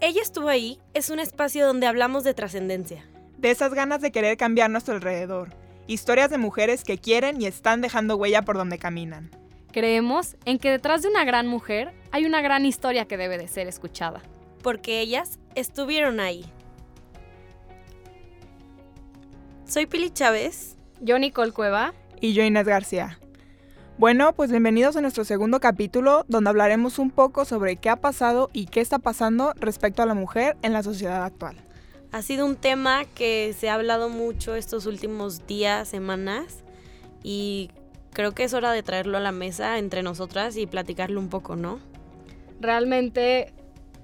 Ella estuvo ahí es un espacio donde hablamos de trascendencia. De esas ganas de querer cambiar nuestro alrededor. Historias de mujeres que quieren y están dejando huella por donde caminan. Creemos en que detrás de una gran mujer hay una gran historia que debe de ser escuchada. Porque ellas estuvieron ahí. Soy Pili Chávez. Yo Nicole Cueva. Y yo Inés García. Bueno, pues bienvenidos a nuestro segundo capítulo donde hablaremos un poco sobre qué ha pasado y qué está pasando respecto a la mujer en la sociedad actual. Ha sido un tema que se ha hablado mucho estos últimos días, semanas, y creo que es hora de traerlo a la mesa entre nosotras y platicarlo un poco, ¿no? Realmente,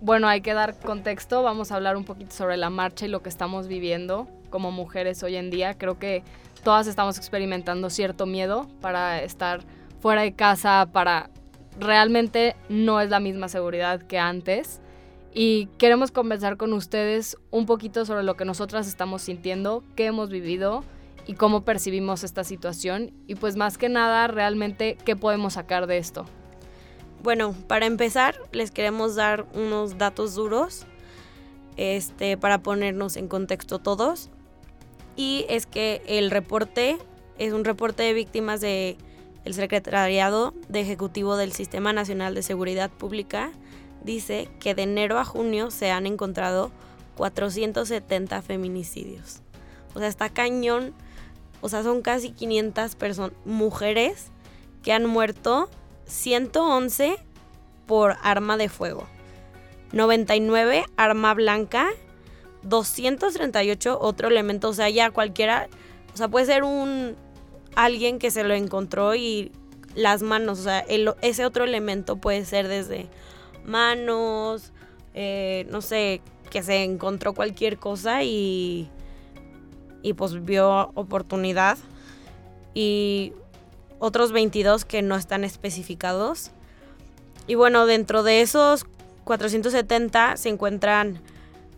bueno, hay que dar contexto, vamos a hablar un poquito sobre la marcha y lo que estamos viviendo como mujeres hoy en día. Creo que todas estamos experimentando cierto miedo para estar fuera de casa, para realmente no es la misma seguridad que antes. Y queremos conversar con ustedes un poquito sobre lo que nosotras estamos sintiendo, qué hemos vivido y cómo percibimos esta situación. Y pues más que nada, realmente, qué podemos sacar de esto. Bueno, para empezar, les queremos dar unos datos duros este, para ponernos en contexto todos y es que el reporte es un reporte de víctimas de el Secretariado de Ejecutivo del Sistema Nacional de Seguridad Pública dice que de enero a junio se han encontrado 470 feminicidios. O sea, está cañón. O sea, son casi 500 personas, mujeres que han muerto, 111 por arma de fuego, 99 arma blanca 238 otro elemento, o sea, ya cualquiera, o sea, puede ser un alguien que se lo encontró y las manos, o sea, ese otro elemento puede ser desde manos, eh, no sé, que se encontró cualquier cosa y, y pues vio oportunidad. Y otros 22 que no están especificados. Y bueno, dentro de esos 470 se encuentran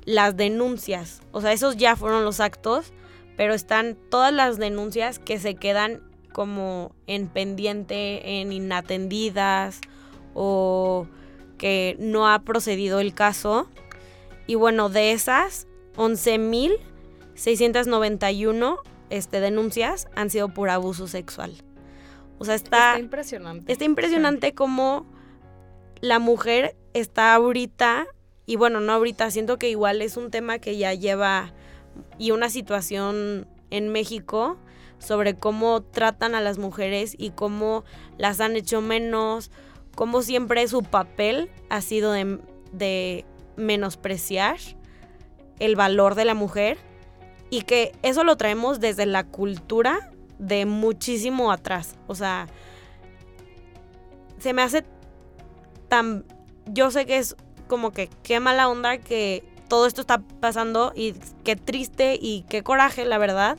las denuncias. O sea, esos ya fueron los actos, pero están todas las denuncias que se quedan como en pendiente, en inatendidas o que no ha procedido el caso. Y bueno, de esas, 11.691 este, denuncias han sido por abuso sexual. O sea, está, está impresionante. Está impresionante cómo la mujer está ahorita y bueno, no ahorita, siento que igual es un tema que ya lleva y una situación en México sobre cómo tratan a las mujeres y cómo las han hecho menos, cómo siempre su papel ha sido de, menospreciar el valor de la mujer y que eso lo traemos desde la cultura de muchísimo atrás. O sea, se me hace tan... Yo sé que es como que qué mala onda que todo esto está pasando y qué triste y qué coraje, la verdad.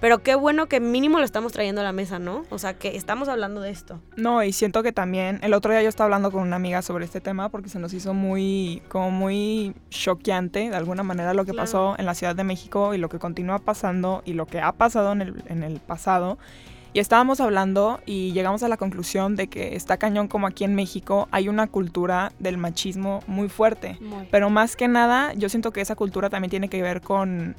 Pero qué bueno que mínimo lo estamos trayendo a la mesa, ¿no? O sea, que estamos hablando de esto. No, y siento que también, el otro día yo estaba hablando con una amiga sobre este tema porque se nos hizo muy, como muy choqueante de alguna manera lo que pasó en la Ciudad de México y lo que continúa pasando y lo que ha pasado en el, en el pasado. Y estábamos hablando y llegamos a la conclusión de que está cañón como aquí en México hay una cultura del machismo muy fuerte. Pero más que nada, yo siento que esa cultura también tiene que ver con,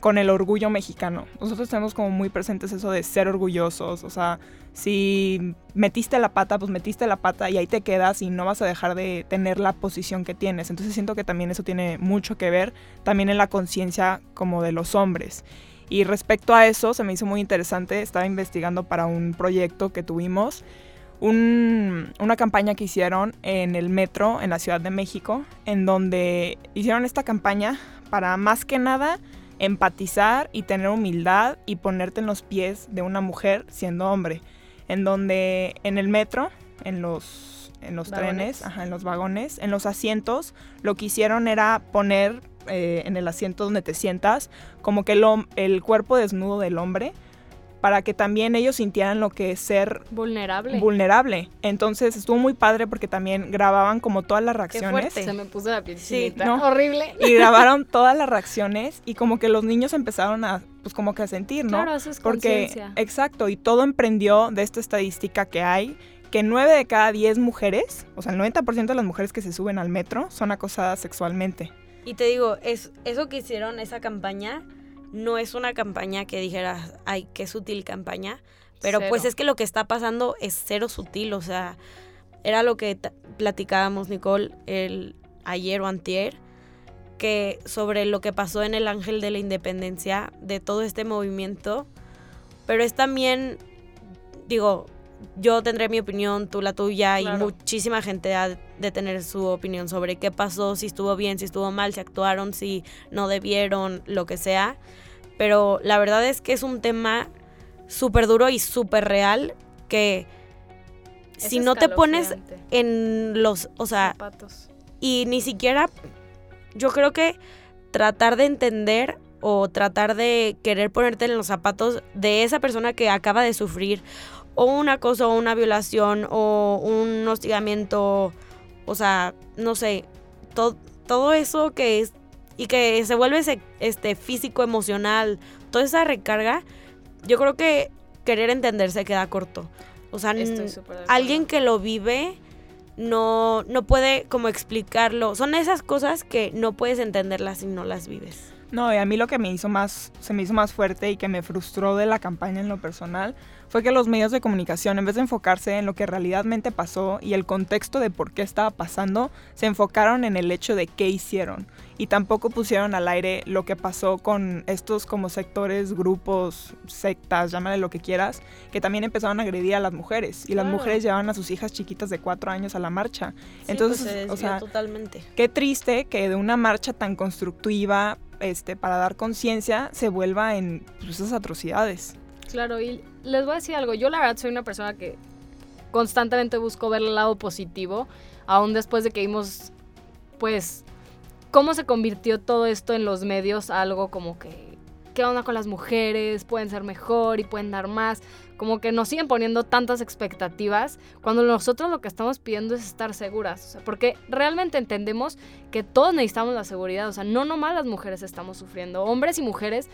con el orgullo mexicano. Nosotros tenemos como muy presentes eso de ser orgullosos. O sea, si metiste la pata, pues metiste la pata y ahí te quedas y no vas a dejar de tener la posición que tienes. Entonces siento que también eso tiene mucho que ver también en la conciencia como de los hombres. Y respecto a eso, se me hizo muy interesante, estaba investigando para un proyecto que tuvimos, una campaña que hicieron en el metro en la Ciudad de México, en donde hicieron esta campaña para más que nada empatizar y tener humildad y ponerte en los pies de una mujer siendo hombre, en donde en el metro, en los en los Vagones. trenes, ajá, en los vagones, en los asientos, lo que hicieron era poner eh, en el asiento donde te sientas como que el, el cuerpo desnudo del hombre para que también ellos sintieran lo que es ser Vulnerable. vulnerable. Entonces estuvo muy padre porque también grababan como todas las reacciones. Se me puso la piel Sí, chinita. ¿no? Horrible. Y grabaron todas las reacciones y como que los niños empezaron a, pues como que a sentir, ¿no? Claro, eso es Porque, exacto, y todo emprendió de esta estadística que hay, que 9 de cada 10 mujeres, o sea, el 90% de las mujeres que se suben al metro son acosadas sexualmente. Y te digo, es, eso que hicieron, esa campaña, no es una campaña que dijeras, ay, qué sutil campaña. Pero Cero. pues es que lo que está pasando es cero sutil, o sea, era lo que platicábamos, Nicole, el ayer o antier, que sobre lo que pasó en el Ángel de la Independencia, de todo este movimiento, pero es también, digo, yo tendré mi opinión, tú la tuya, y muchísima gente ha de tener su opinión sobre qué pasó, si estuvo bien, si estuvo mal, si actuaron, si no debieron, lo que sea. Pero la verdad es que es un tema súper duro y súper real que Es si no te pones en los, o sea, Zapatos. y ni siquiera, yo creo que tratar de entender o tratar de querer ponerte en los zapatos de esa persona que acaba de sufrir o un acoso o una violación o un hostigamiento, o sea, no sé, to- todo eso que es y que se vuelve ese- este físico, emocional, toda esa recarga, yo creo que querer entender se queda corto. O sea, alguien que lo vive no, no puede como explicarlo. Son esas cosas que no puedes entenderlas si no las vives. No, y a mí lo que me hizo más, se me hizo más fuerte y que me frustró de la campaña en lo personal fue que los medios de comunicación, en vez de enfocarse en lo que realmente pasó y el contexto de por qué estaba pasando, se enfocaron en el hecho de qué hicieron. Y tampoco pusieron al aire lo que pasó con estos como sectores, grupos, sectas, llámale lo que quieras, que también empezaron a agredir a las mujeres. Y las mujeres llevaban a sus hijas chiquitas de cuatro años a la marcha. Sí, Entonces, pues se o sea, totalmente. Qué triste que de una marcha tan constructiva este, para dar conciencia se vuelva en pues, esas atrocidades. Claro, y les voy a decir algo. Yo la verdad soy una persona que constantemente busco ver el lado positivo, aún después de que vimos, pues, cómo se convirtió todo esto en los medios algo como que, ¿qué onda con las mujeres? Pueden ser mejor y pueden dar más. Como que nos siguen poniendo tantas expectativas cuando nosotros lo que estamos pidiendo es estar seguras. O sea, porque realmente entendemos que todos necesitamos la seguridad. O sea, no nomás las mujeres estamos sufriendo. Hombres y mujeres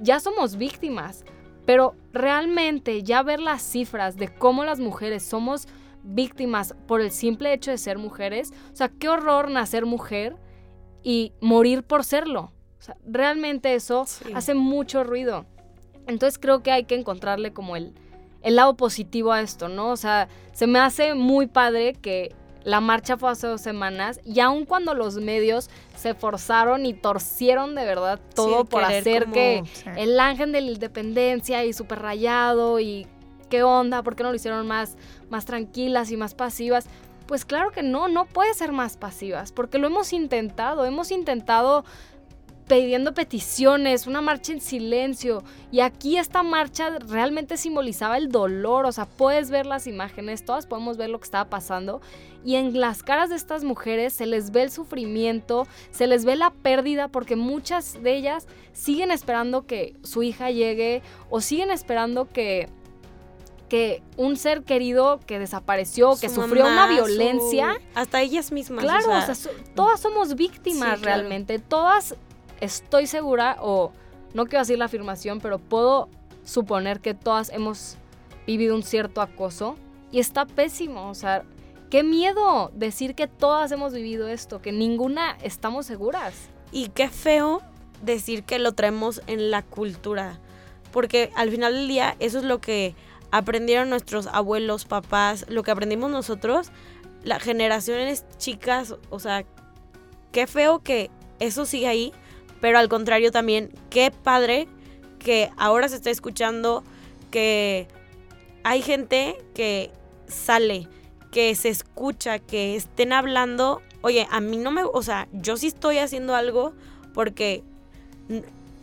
ya somos víctimas. Pero realmente ya ver las cifras de cómo las mujeres somos víctimas por el simple hecho de ser mujeres, o sea, qué horror nacer mujer y morir por serlo. O sea, realmente eso Sí. hace mucho ruido. Entonces creo que hay que encontrarle como el, el lado positivo a esto, ¿no? O sea, se me hace muy padre que la marcha fue hace dos semanas y aun cuando los medios se forzaron y torcieron de verdad todo por hacer como- que Sí. el ángel de la independencia y súper rayado y qué onda, ¿por qué no lo hicieron más, más tranquilas y más pasivas? Pues claro que no, no puede ser más pasivas, porque lo hemos intentado, hemos intentado pidiendo peticiones, una marcha en silencio. Y aquí esta marcha realmente simbolizaba el dolor, o sea, puedes ver las imágenes, todas podemos ver lo que estaba pasando. Y en las caras de estas mujeres se les ve el sufrimiento, se les ve la pérdida, porque muchas de ellas siguen esperando que su hija llegue o siguen esperando que que un ser querido que desapareció, que Su sufrió mamá, una violencia, su- hasta ellas mismas. Claro, o o sea, so- todas somos víctimas Sí, claro. realmente. Todas estoy segura, o no quiero decir la afirmación, pero puedo suponer que todas hemos vivido un cierto acoso y está pésimo. O sea, qué miedo decir que todas hemos vivido esto, que ninguna estamos seguras. Y qué feo decir que lo traemos en la cultura. Porque al final del día, eso es lo que aprendieron nuestros abuelos, papás, lo que aprendimos nosotros, las generaciones chicas, o sea, qué feo que eso sigue ahí, pero al contrario también, qué padre que ahora se está escuchando que hay gente que sale, que se escucha, que estén hablando, oye, a mí no me, o sea, yo sí estoy haciendo algo porque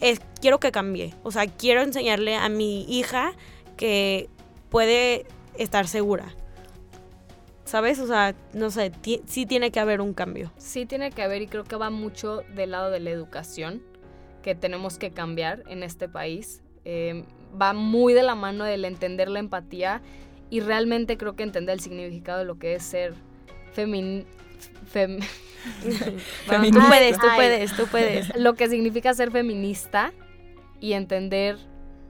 es- quiero que cambie, o sea, quiero enseñarle a mi hija que puede estar segura. ¿Sabes? O sea, no sé, sí tiene que haber un cambio. Sí tiene que haber y creo que va mucho del lado de la educación que tenemos que cambiar en este país. Eh, va muy de la mano del entender la empatía y realmente creo que entender el significado de lo que es ser femin... fem- Tú puedes, tú Ay. puedes, tú puedes. lo que significa ser feminista y entender,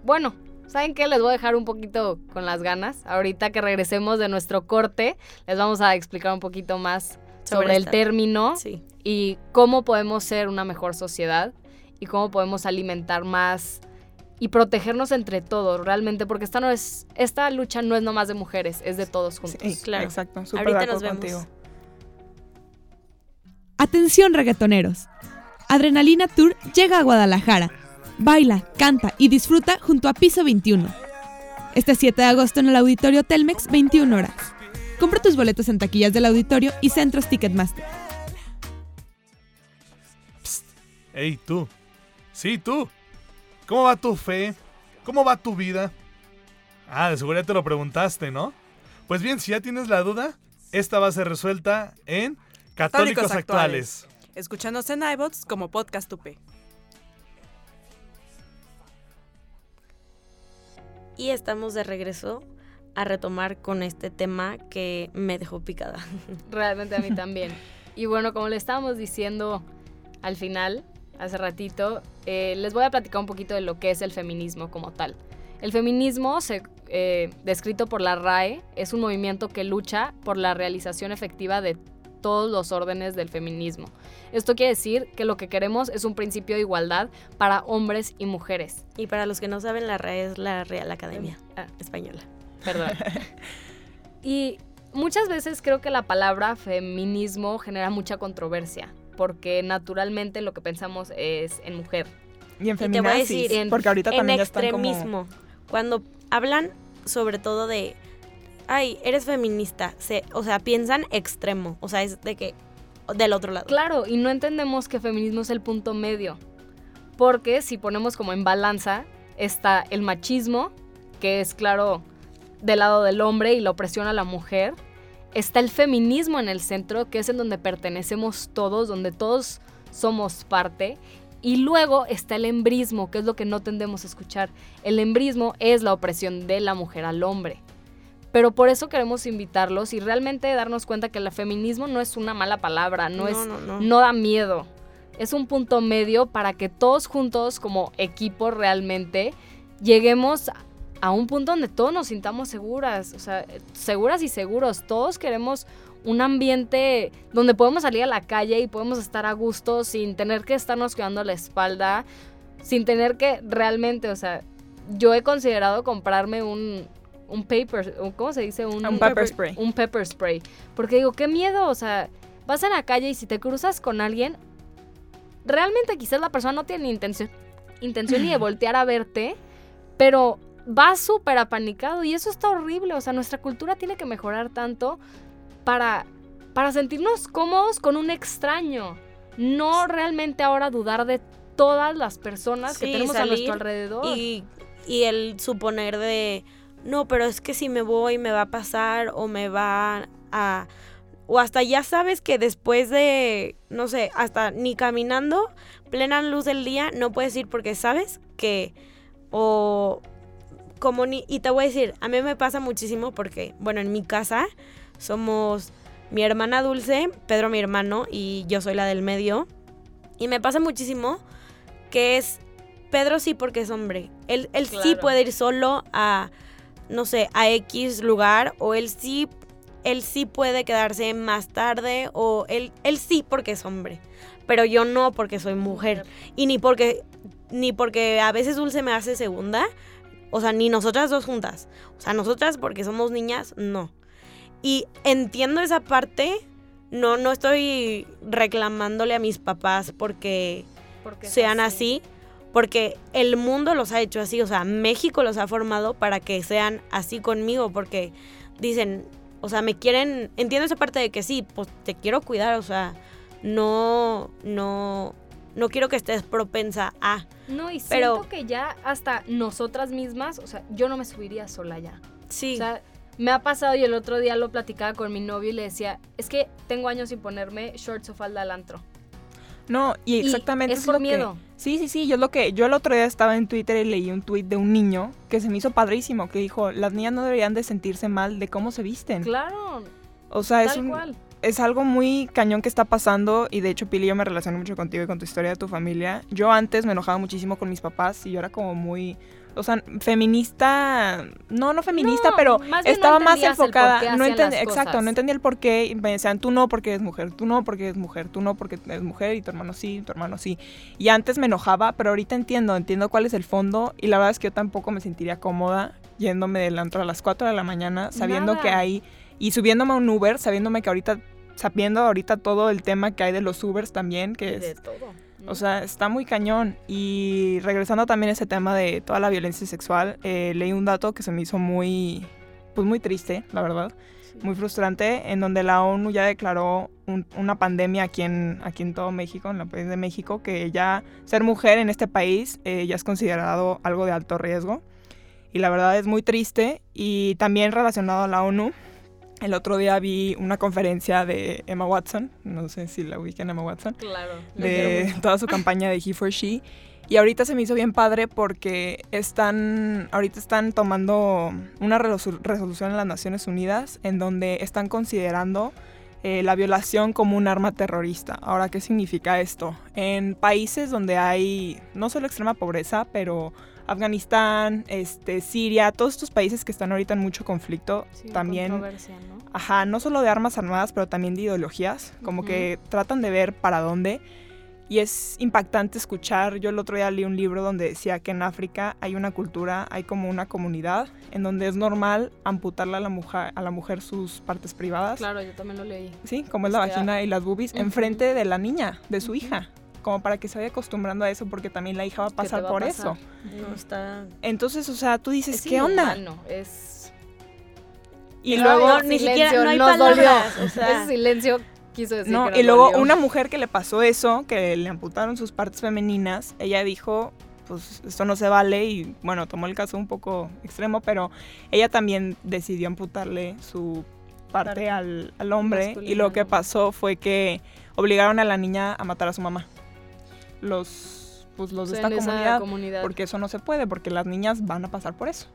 bueno, ¿saben qué? Les voy a dejar un poquito con las ganas. Ahorita que regresemos de nuestro corte, les vamos a explicar un poquito más sobre, Sobre el término Sí. y cómo podemos ser una mejor sociedad y cómo podemos alimentar más y protegernos entre todos realmente porque esta no es esta lucha no es nomás de mujeres es de todos juntos Sí, claro. Exacto, súper Ahorita nos vemos. contigo. Atención reggaetoneros. Adrenalina Tour llega a Guadalajara. Baila, canta y disfruta junto a Piso 21. Este 7 de agosto en el Auditorio Telmex, 21 horas. Compra tus boletos en taquillas del auditorio y centros Ticketmaster. Ey, tú. Sí, tú. ¿Cómo va tu fe? ¿Cómo va tu vida? Ah, de seguridad te lo preguntaste, ¿no? Pues bien, si ya tienes la duda, esta va a ser resuelta en Católicos, Católicos Actuales. Escúchanos en iBots como Podcast UP. Y estamos de regreso a retomar con este tema que me dejó picada. realmente a mí también y bueno como le estábamos diciendo al final hace ratito eh, les voy a platicar un poquito de lo que es el feminismo como tal el feminismo eh, descrito por la RAE es un movimiento que lucha por la realización efectiva de todos los órdenes del feminismo. Esto quiere decir que lo que queremos es un principio de igualdad para hombres y mujeres. Y para los que no saben, la RAE es la Real Academia Ah, Española. Perdón. y muchas veces creo que la palabra feminismo genera mucha controversia, porque naturalmente lo que pensamos es en mujer. Y en Y te voy a feminazis, decir, en- porque ahorita en también ya están como... extremismo. Cuando hablan sobre todo de, ay, eres feminista, se, o sea, piensan extremo, o sea, es de que del otro lado. Claro, y no entendemos que feminismo es el punto medio, porque si ponemos como en balanza está el machismo, que es claro del lado del hombre y la opresión a la mujer, está el feminismo en el centro, que es en donde pertenecemos todos, donde todos somos parte, y luego está el embrismo, que es lo que no tendemos a escuchar. El embrismo es la opresión de la mujer al hombre. Pero por eso queremos invitarlos y realmente darnos cuenta que el feminismo no es una mala palabra, no, es no, no. no da miedo. Es un punto medio para que todos juntos, como equipo realmente, lleguemos a un punto donde todos nos sintamos seguras, o sea, seguras y seguros. Todos queremos un ambiente donde podemos salir a la calle y podemos estar a gusto sin tener que estarnos cuidando la espalda, sin tener que realmente, o sea, yo he considerado comprarme un, un paper, ¿cómo se dice? Un pepper spray. un pepper spray. Porque digo, qué miedo, o sea, vas en la calle y si te cruzas con alguien, realmente quizás la persona no tiene ni intención, intención ni de voltear a verte, pero va súper apanicado y eso está horrible, o sea, nuestra cultura tiene que mejorar tanto para, para sentirnos cómodos con un extraño, no realmente ahora dudar de todas las personas que tenemos a nuestro alrededor. Y, y el suponer de, no, pero es que si me voy me va a pasar o me va a... O hasta ya sabes que después de, no sé, hasta ni caminando, plena luz del día, no puedes ir porque sabes que... O como ni... Y te voy a decir, a mí me pasa muchísimo porque, bueno, en mi casa somos mi hermana Dulce, Pedro mi hermano y yo soy la del medio. Y me pasa muchísimo que es Pedro sí porque es hombre. Él, él sí puede ir solo a, no sé, a X lugar o él sí, él sí puede quedarse más tarde o él, él sí porque es hombre. Pero yo no porque soy mujer. Y ni porque, ni porque a veces Dulce me hace segunda. O sea, ni nosotras dos juntas. O sea, nosotras porque somos niñas, no. Y entiendo esa parte. No, no estoy reclamándole a mis papás porque Porque sean así, porque el mundo los ha hecho así, o sea, México los ha formado para que sean así conmigo, porque dicen, o sea, me quieren, entiendo esa parte de que sí, pues te quiero cuidar, o sea, no, no, no quiero que estés propensa a, No, y Pero- siento que ya hasta nosotras mismas, o sea, yo no me subiría sola ya. sí, O sea, Me ha pasado y el otro día lo platicaba con mi novio y le decía, es que tengo años sin ponerme shorts o falda al antro. No, y Y exactamente es eso por lo que- miedo. Sí, sí, sí, yo es lo que yo el otro día estaba en Twitter y leí un tweet de un niño que se me hizo padrísimo, que dijo, las niñas no deberían de sentirse mal de cómo se visten. Claro, O sea, es tal un, cual. es algo muy cañón que está pasando y de hecho Pili yo me relaciono mucho contigo y con tu historia de tu familia. Yo antes me enojaba muchísimo con mis papás y yo era como muy, o sea, feminista, no, no feminista, No, pero más bien no estaba más enfocada, no hacían entendí, las exacto, no entendía el por qué, y me decían tú no porque eres mujer, tú no porque eres mujer, tú no porque eres mujer y tu hermano sí, tu hermano sí. Y antes me enojaba, pero ahorita entiendo, entiendo cuál es el fondo y la verdad es que yo tampoco me sentiría cómoda yéndome del antro a las 4 de la mañana sabiendo Nada. que hay y subiéndome a un Uber, sabiéndome que ahorita sabiendo ahorita todo el tema que hay de los Ubers también, que Y de es, todo. O sea, está muy cañón. Y regresando también a ese tema de toda la violencia sexual, eh, leí un dato que se me hizo muy, pues muy triste, la verdad, muy frustrante, en donde la ONU ya declaró un- una pandemia aquí en, aquí en todo México, en el país de México, que ya ser mujer en este país eh, ya es considerado algo de alto riesgo. Y la verdad es muy triste. Y también relacionado a la ONU, el otro día vi una conferencia de Emma Watson, no sé si la ubican Emma Watson, Claro. de toda su campaña de He for She. Y ahorita se me hizo bien padre porque están, ahorita están tomando una resolu- resolución en las Naciones Unidas en donde están considerando eh, la violación como un arma terrorista. Ahora, ¿qué significa esto? En países donde hay no solo extrema pobreza, pero Afganistán, este, Siria, todos estos países que están ahorita en mucho conflicto, Sí, también controversia, ¿no? Ajá, no solo de armas armadas, pero también de ideologías, como que tratan de ver para dónde. Y es impactante escuchar, yo el otro día leí un libro donde decía que en África hay una cultura, hay como una comunidad en donde es normal amputarle a la mujer, a la mujer sus partes privadas, Claro, yo también lo leí. sí, como es la Este, vagina y las boobies, enfrente de la niña, de su Ujú. hija, como para que se vaya acostumbrando a eso, porque también la hija va a pasar va a por pasar. eso. No, está... Entonces, o sea, tú dices, Es ¿qué onda? inhumano, Es... Y No, luego... no, ni silencio, siquiera- no hay palabras, dolió. o sea. Ese silencio quiso decir No, que y luego dolió. una mujer que le pasó eso, que le amputaron sus partes femeninas, ella dijo, pues esto no se vale y bueno, tomó el caso un poco extremo, pero ella también decidió amputarle su parte Parte. al, al hombre y lo que ¿no? pasó fue que obligaron a la niña a matar a su mamá. Los, pues los O sea, de esta comunidad, comunidad. porque eso no se puede, porque las niñas van a pasar por eso.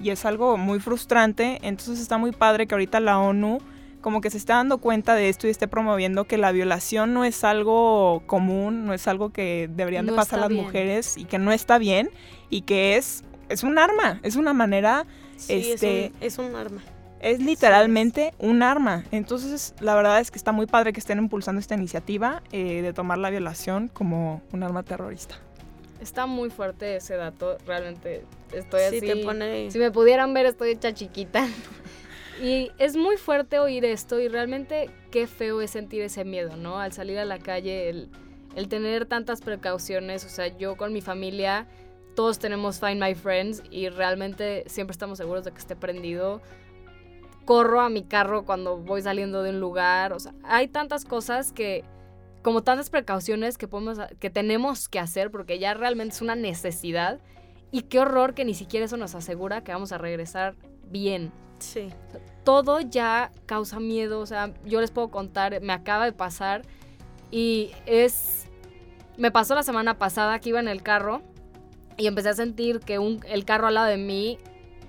Y es algo muy frustrante, entonces está muy padre que ahorita la ONU como que se está dando cuenta de esto y esté promoviendo que la violación no es algo común, no es algo que deberían de pasar las bien. mujeres y que no está bien y que es, es un arma, es una manera, Sí, es Este- un- es un arma. Es literalmente un arma. Entonces la verdad es que está muy padre que estén impulsando esta iniciativa eh, de tomar la violación como un arma terrorista. Está muy fuerte ese dato, realmente estoy Sí, así. te pone... Si me pudieran ver, estoy hecha chiquita. Y es muy fuerte oír esto y realmente qué feo es sentir ese miedo, ¿no? Al salir a la calle, el, el tener tantas precauciones, o sea, yo con mi familia, todos tenemos Find My Friends y realmente siempre estamos seguros de que esté prendido. Corro a mi carro cuando voy saliendo de un lugar, o sea, hay tantas cosas que, como tantas precauciones que, podemos, que tenemos que hacer porque ya realmente es una necesidad. Y qué horror que ni siquiera eso nos asegura que vamos a regresar bien. Sí. Todo ya causa miedo, o sea, yo les puedo contar, me acaba de pasar y es... Me pasó la semana pasada que iba en el carro y empecé a sentir que un, el carro al lado de mí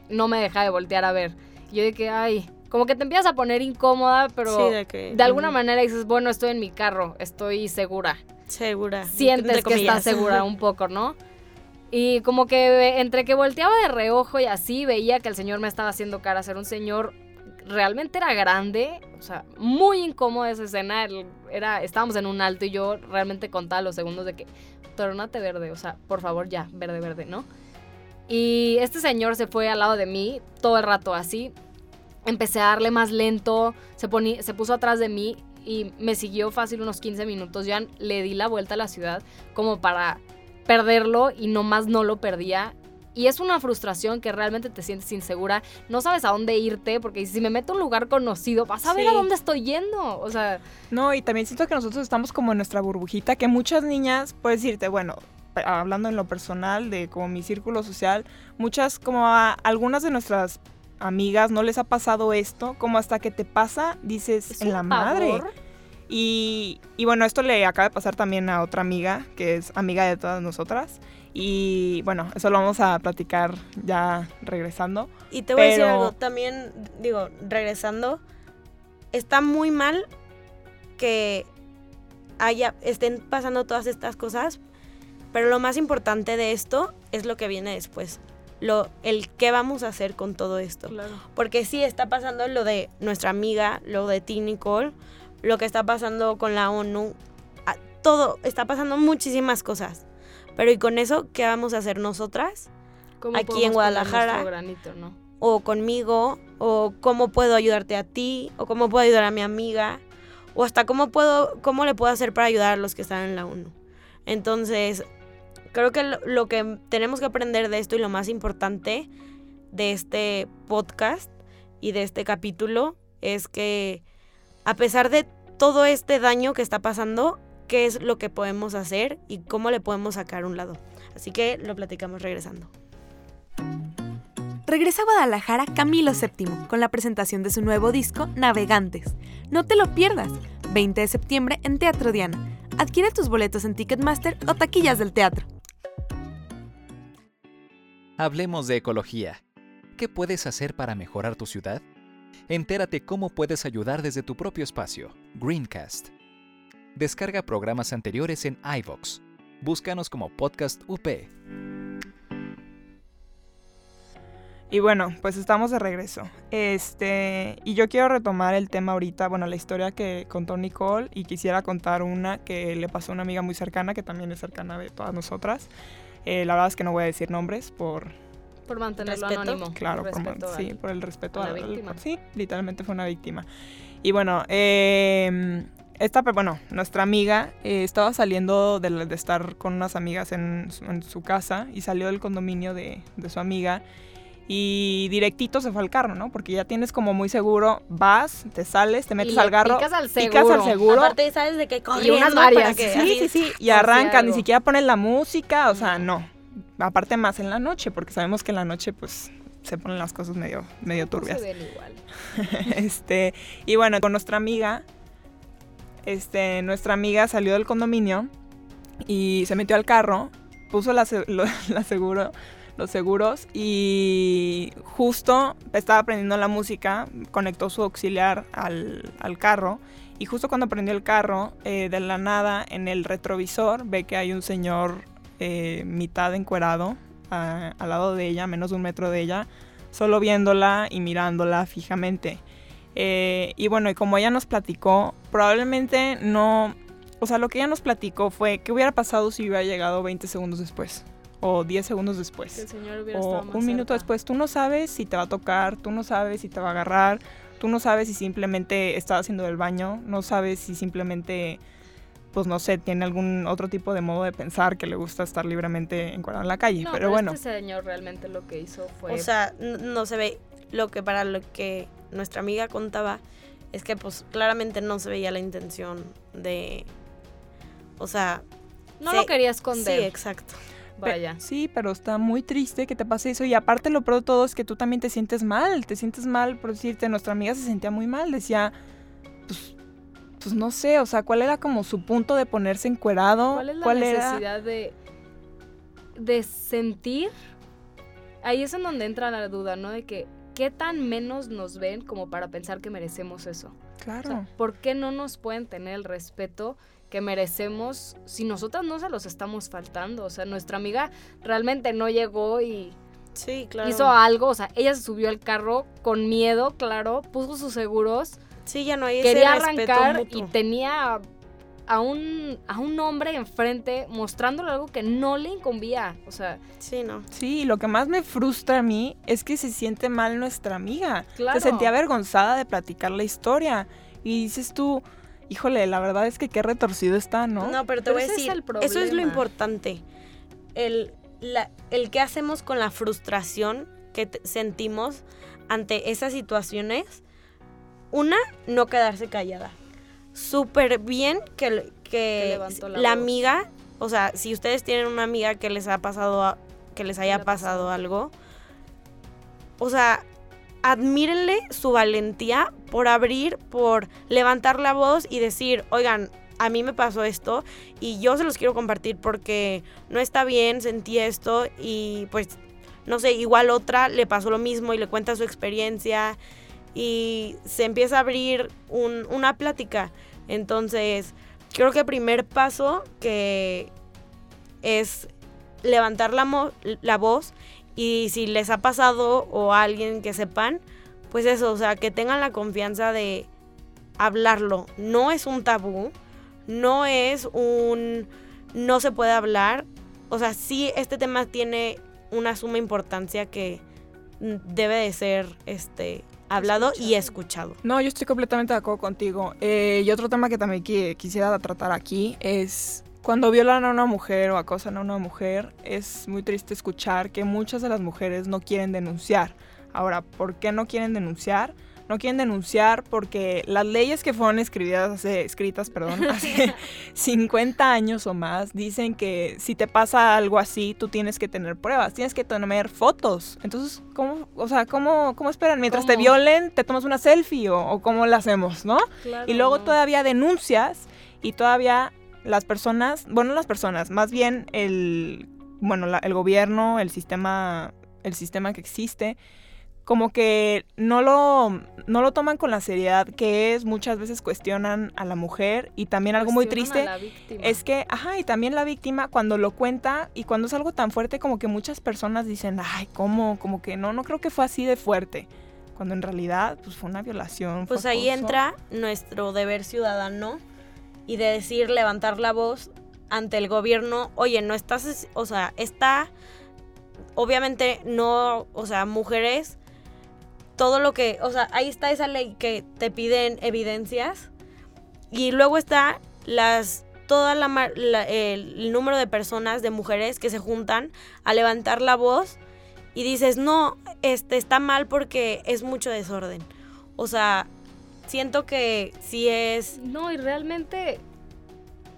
no me deja de voltear a ver. Yo dije, ay, como que te empiezas a poner incómoda, pero sí, de que... de alguna manera dices, bueno, estoy en mi carro, estoy segura Segura. sientes que estás segura un poco, ¿no? Y como que entre que volteaba de reojo y así veía que el señor me estaba haciendo cara ser un señor realmente era grande, o sea, muy incómoda esa escena, era estábamos en un alto y yo realmente contaba los segundos de que tornate verde, o sea, por favor ya, verde, verde, ¿no? Y este señor se fue al lado de mí todo el rato así. Empecé a darle más lento, se, poni- se puso atrás de mí y me siguió fácil unos 15 minutos. Ya le di la vuelta a la ciudad como para perderlo y nomás no lo perdía. Y es una frustración que realmente te sientes insegura. No sabes a dónde irte porque si me meto a un lugar conocido, vas a ver Sí. a dónde estoy yendo. O sea, No, y también siento que nosotros estamos como en nuestra burbujita, que muchas niñas, puedes decirte, bueno, hablando en lo personal, de como mi círculo social, muchas, como a- algunas de nuestras amigas no les ha pasado esto, como hasta que te pasa, dices, Es en la madre. Y, y bueno, esto le acaba de pasar también a otra amiga, que es amiga de todas nosotras. Y bueno, eso lo vamos a platicar ya regresando. Y te voy a decir algo, también, digo, regresando, está muy mal que haya, estén pasando todas estas cosas, pero lo más importante de esto es lo que viene después. Lo, el qué vamos a hacer con todo esto. Claro. Porque sí está pasando lo de nuestra amiga, lo de T. Nicole, lo que está pasando con la ONU, todo, está pasando muchísimas cosas. Pero ¿y con eso qué vamos a hacer nosotras? ¿Cómo Aquí en Guadalajara. granito, ¿no? o conmigo, o cómo puedo ayudarte a ti, o cómo puedo ayudar a mi amiga, o hasta cómo puedo, cómo le puedo hacer para ayudar a los que están en la ONU. Entonces, creo que lo, que tenemos que aprender de esto y lo más importante de este podcast y de este capítulo es que a pesar de todo este daño que está pasando, qué es lo que podemos hacer y cómo le podemos sacar un lado. Así que lo platicamos regresando. Regresa a Guadalajara Camilo VII con la presentación de su nuevo disco Navegantes. No te lo pierdas, 20 de septiembre en Teatro Diana. Adquiere tus boletos en Ticketmaster o taquillas del teatro. Hablemos de ecología. ¿Qué puedes hacer para mejorar tu ciudad? Entérate cómo puedes ayudar desde tu propio espacio. Greencast. Descarga programas anteriores en iVoox. Búscanos como Podcast UP. Y bueno, pues estamos de regreso. Este, y yo quiero retomar el tema ahorita, bueno, la historia que contó Nicole y quisiera contar una que le pasó a una amiga muy cercana, que también es cercana de todas nosotras. Eh, la verdad es que no voy a decir nombres por, Por mantenerlo Respeto. anónimo. claro, por, sí, al- por el respeto a la al- al- víctima. sí, literalmente fue una víctima. Y bueno, eh, esta, bueno, nuestra amiga eh, estaba saliendo de, estar con unas amigas en, su- en su casa y salió del condominio de, de su amiga y directito se fue al carro, ¿no? Porque ya tienes como muy seguro, vas, te sales, te metes al carro, picas al picas al seguro. seguro. Aparte, ¿sabes de qué? Y unas varias. Sí, sí, sí. Y por si arranca, ni siquiera pones la música, o sea, no. Aparte más en la noche, porque sabemos que en la noche, pues, se ponen las cosas medio, medio No turbias. se ven igual. este, y bueno, con nuestra amiga, este, nuestra amiga salió del condominio y se metió al carro, puso la, se- lo- la seguro, los seguros y justo estaba prendiendo la música, conectó su auxiliar al, al carro y justo cuando prendió el carro, eh, de la nada en el retrovisor ve que hay un señor eh, mitad encuerado a- al lado de ella, menos de un metro de ella, solo viéndola y mirándola fijamente. Eh, y bueno, y como ella nos platicó, probablemente no... O sea, lo que ella nos platicó fue qué hubiera pasado si hubiera llegado 20 segundos después o 10 segundos Que después el señor hubiera o estado más un minuto después. Tú no sabes si te va a tocar, tú no sabes si te va a agarrar, tú no sabes si simplemente está haciendo el baño, no sabes si simplemente, pues no sé, tiene algún otro tipo de modo de pensar que le gusta estar libremente encuadrado en la calle. No, pero, bueno, este señor realmente lo que hizo fue... O sea, no se ve lo que para lo que nuestra amiga contaba es que pues claramente no se veía la intención de o sea, no lo quería sí, esconder. Pe- Vaya. Sí, pero está muy triste que te pase eso. Y aparte lo peor de todo es que tú también te sientes mal. Te sientes mal por decirte, nuestra amiga se sentía muy mal. Decía, pues, pues no sé, o sea, ¿cuál era como su punto de ponerse encuerado? ¿Cuál es la necesidad de, de sentir? Ahí es en donde entra la duda, ¿no? De que qué tan menos nos ven como para pensar que merecemos eso. O Claro. sea, ¿por qué no nos pueden tener el respeto que merecemos si nosotras no se los estamos faltando? O sea, nuestra amiga realmente no llegó y Sí, claro. hizo algo. O sea, ella se subió al carro con miedo, claro, puso sus seguros, Sí, ya no hay quería ese arrancar mutuo. y tenía a un, a un hombre enfrente mostrándole algo que no le incumbía. O sea, Sí, no. Sí, lo que más me frustra a mí es que se siente mal nuestra amiga. claro. Se sentía avergonzada de platicar la historia. Y dices tú, híjole, la verdad es que qué retorcido está, ¿no? No, pero te Pero voy a es decir, eso es lo importante. El, la, el que hacemos con la frustración que sentimos ante esas situaciones. Una, no quedarse callada. Súper bien que, que, la amiga, o sea, si ustedes tienen una amiga que les ha pasado, a- que les haya pasado. algo, o sea, admírenle su valentía por abrir, por levantar la voz y decir, oigan, a mí me pasó esto y yo se los quiero compartir porque no está bien, sentí esto y pues, no sé, igual otra le pasó lo mismo y le cuenta su experiencia y se empieza a abrir una plática. Entonces, creo que el primer paso que es levantar la, la voz y si les ha pasado o a alguien que sepan, pues eso, o sea, que tengan la confianza de hablarlo. No es un tabú, no es un no se puede hablar. O sea, sí este tema tiene una suma importancia que debe de ser este hablado y escuchado. No, yo estoy completamente de acuerdo contigo. Eh, y otro tema que también quisiera tratar aquí es cuando violan a una mujer o acosan a una mujer, es muy triste escuchar que muchas de las mujeres no quieren denunciar. Ahora, ¿por qué no quieren denunciar? No quieren denunciar porque las leyes que fueron escritas hace, escritas perdón, hace 50 años o más dicen que si te pasa algo así, tú tienes que tener pruebas, tienes que tener fotos. Entonces, ¿cómo, o sea, cómo, cómo esperan? Mientras te violen, te tomas una selfie o, cómo lo hacemos, ¿no? y luego todavía denuncias y todavía las personas, bueno, las personas, más bien el, bueno, el gobierno, el sistema, el sistema que existe, como que no lo, no lo toman con la seriedad que es, muchas veces cuestionan a la mujer y también algo muy triste es que, ajá, y también la víctima cuando lo cuenta y cuando es algo tan fuerte como que muchas personas dicen, ay, ¿cómo? Como que no, no creo que fue así de fuerte. Cuando en realidad, pues fue una violación. Pues ahí entra nuestro deber ciudadano y de decir, levantar la voz ante el gobierno, oye, no estás, o sea, está, obviamente no, o sea, mujeres, todo lo que, o sea, ahí está esa ley que te piden evidencias y luego está las, toda la, el número de personas, de mujeres que se juntan a levantar la voz y dices, no, este está mal porque es mucho desorden. O sea, siento que sí es... No, y realmente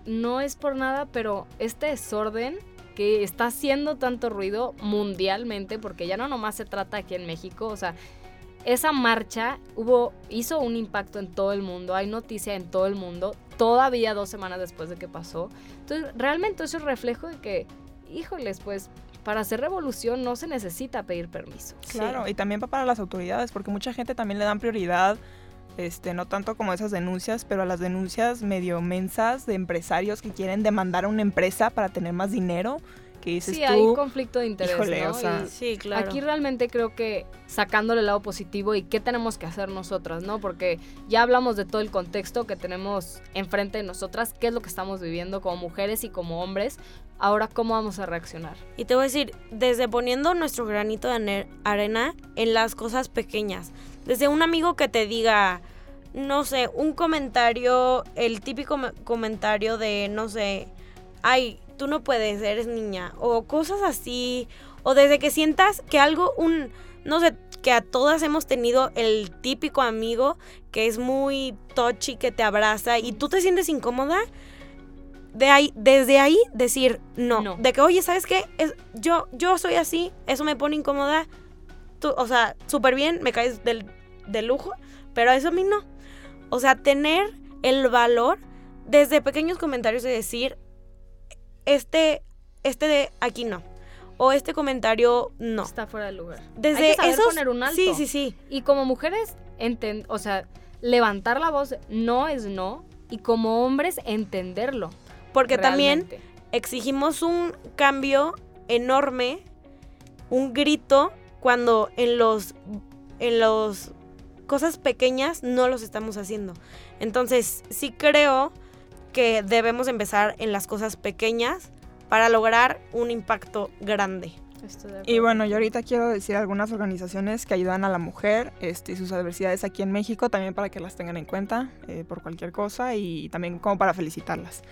no es por nada, pero este desorden que está haciendo tanto ruido mundialmente, porque ya no nomás se trata aquí en México, o sea, esa marcha hubo, hizo un impacto en todo el mundo, hay noticia en todo el mundo, todavía dos semanas después de que pasó. Entonces, realmente eso es reflejo de que, híjoles, pues para hacer revolución no se necesita pedir permiso. Claro, y también para las autoridades, porque mucha gente también le dan prioridad este, no tanto como esas denuncias, pero a las denuncias medio mensas de empresarios que quieren demandar a una empresa para tener más dinero. Que dices sí, hay conflicto de interés. ¿no? sí, claro. Aquí realmente creo que sacándole el lado positivo y qué tenemos que hacer nosotras, ¿no? Porque ya hablamos de todo el contexto que tenemos enfrente de nosotras, qué es lo que estamos viviendo como mujeres y como hombres. Ahora, ¿cómo vamos a reaccionar? Y te voy a decir, desde poniendo nuestro granito de arena en las cosas pequeñas desde un amigo que te diga, no sé, un comentario, el típico comentario de, no sé, ay, tú no puedes, eres niña, o cosas así, o desde que sientas que algo, un, no sé, que a todas hemos tenido el típico amigo que es muy touchy, que te abraza y tú te sientes incómoda, de ahí, desde ahí decir no, de que, oye, ¿sabes qué? Es, yo, yo soy así, eso me pone incómoda, o sea, súper bien, me caes del, de lujo, pero eso a mí no. O sea, tener el valor desde pequeños comentarios de decir, este, este de aquí no. O este comentario no. Está fuera de lugar. Desde Hay que poner un alto. Sí, sí, sí. Y como mujeres, o sea, levantar la voz no es no. Y como hombres, entenderlo. Porque también exigimos un cambio enorme, un grito cuando en los en los cosas pequeñas no los estamos haciendo. Entonces, sí creo que debemos empezar en las cosas pequeñas para lograr un impacto grande. Y bueno, yo ahorita quiero decir algunas organizaciones que ayudan a la mujer este, y sus adversidades aquí en México, también para que las tengan en cuenta eh, por cualquier cosa y también como para felicitarlas.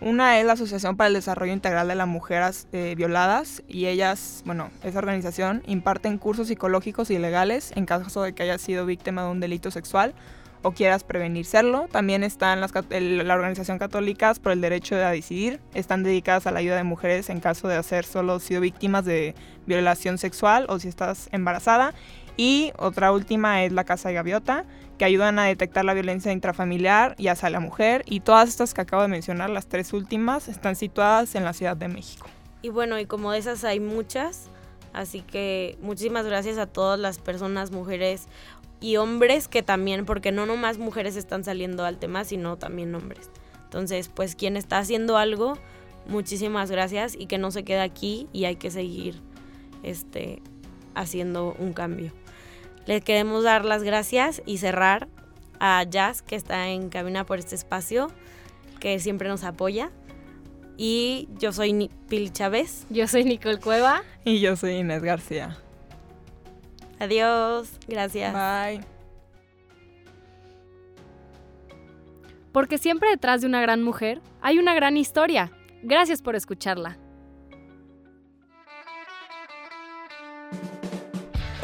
Una es la Asociación para el Desarrollo Integral de las Mujeres eh, Violadas y ellas, bueno, esa organización imparten cursos psicológicos y legales en caso de que hayas sido víctima de un delito sexual o quieras prevenir serlo. También están las, la Organización Católicas por el Derecho a Decidir. Están dedicadas a la ayuda de mujeres en caso de haber solo sido víctimas de violación sexual o si estás embarazada. Y otra última es la Casa de Gaviota, que ayudan a detectar la violencia intrafamiliar y hacia la mujer. Y todas estas que acabo de mencionar, las tres últimas, están situadas en la Ciudad de México. Y bueno, y como de esas hay muchas, así que muchísimas gracias a todas las personas, mujeres y hombres que también, porque no nomás mujeres están saliendo al tema, sino también hombres. Entonces, pues quien está haciendo algo, muchísimas gracias y que no se quede aquí y hay que seguir este, haciendo un cambio. Les queremos dar las gracias y cerrar a Jazz, que está en cabina por este espacio, que siempre nos apoya. Y yo soy Pil Chávez. Yo soy Nicole Cueva. Y yo soy Inés García. Adiós. Gracias. Bye. Porque siempre detrás de una gran mujer hay una gran historia. Gracias por escucharla.